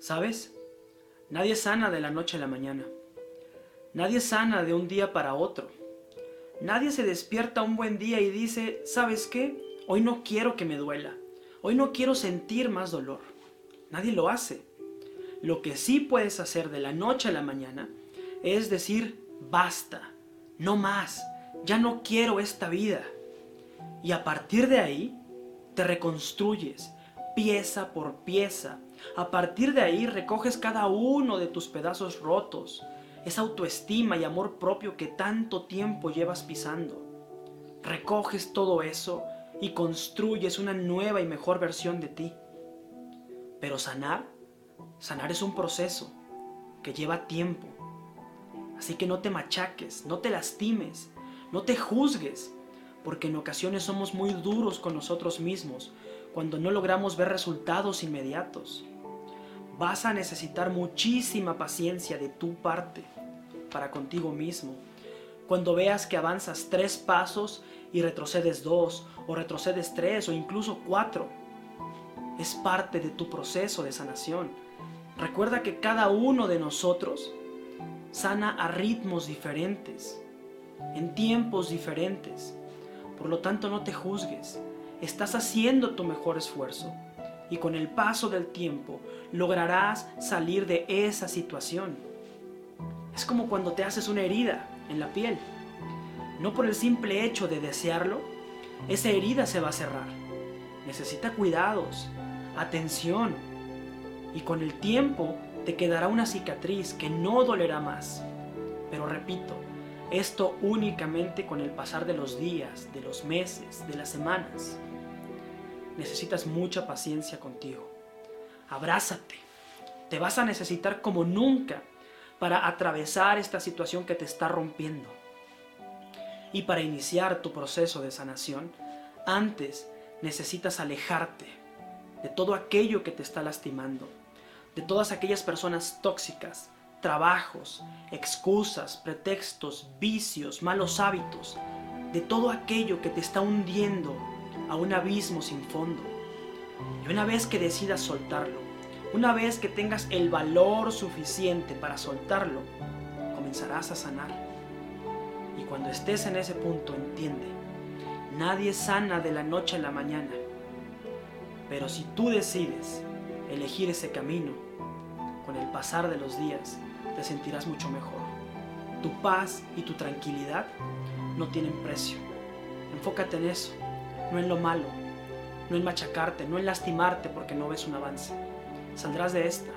¿Sabes? Nadie sana de la noche a la mañana. Nadie sana de un día para otro. Nadie se despierta un buen día y dice, ¿sabes qué? Hoy no quiero que me duela. Hoy no quiero sentir más dolor. Nadie lo hace. Lo que sí puedes hacer de la noche a la mañana es decir, basta, no más, ya no quiero esta vida. Y a partir de ahí, te reconstruyes pieza por pieza. A partir de ahí recoges cada uno de tus pedazos rotos, esa autoestima y amor propio que tanto tiempo llevas pisando. Recoges todo eso y construyes una nueva y mejor versión de ti. Pero sanar, sanar es un proceso que lleva tiempo. Así que no te machaques, no te lastimes, no te juzgues, porque en ocasiones somos muy duros con nosotros mismos cuando no logramos ver resultados inmediatos. Vas a necesitar muchísima paciencia de tu parte para contigo mismo. Cuando veas que avanzas tres pasos y retrocedes dos, o retrocedes tres, o incluso cuatro, es parte de tu proceso de sanación. Recuerda que cada uno de nosotros sana a ritmos diferentes, en tiempos diferentes. Por lo tanto, no te juzgues. Estás haciendo tu mejor esfuerzo y con el paso del tiempo lograrás salir de esa situación. Es como cuando te haces una herida en la piel. No por el simple hecho de desearlo, esa herida se va a cerrar. Necesita cuidados, atención y con el tiempo te quedará una cicatriz que no dolerá más. Pero repito, esto únicamente con el pasar de los días, de los meses, de las semanas. Necesitas mucha paciencia contigo. Abrázate. Te vas a necesitar como nunca para atravesar esta situación que te está rompiendo. Y para iniciar tu proceso de sanación, antes necesitas alejarte de todo aquello que te está lastimando, de todas aquellas personas tóxicas, trabajos, excusas, pretextos, vicios, malos hábitos, de todo aquello que te está hundiendo a un abismo sin fondo. Y una vez que decidas soltarlo, una vez que tengas el valor suficiente para soltarlo, comenzarás a sanar. Y cuando estés en ese punto, entiende, nadie sana de la noche a la mañana. Pero si tú decides elegir ese camino, con el pasar de los días, te sentirás mucho mejor. Tu paz y tu tranquilidad no tienen precio. Enfócate en eso, no en lo malo, no en machacarte, no en lastimarte porque no ves un avance. Saldrás de esta.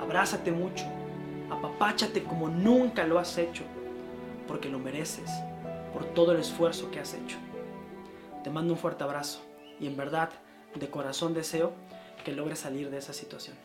Abrázate mucho, apapáchate como nunca lo has hecho, porque lo mereces por todo el esfuerzo que has hecho. Te mando un fuerte abrazo y en verdad, de corazón deseo que logres salir de esa situación.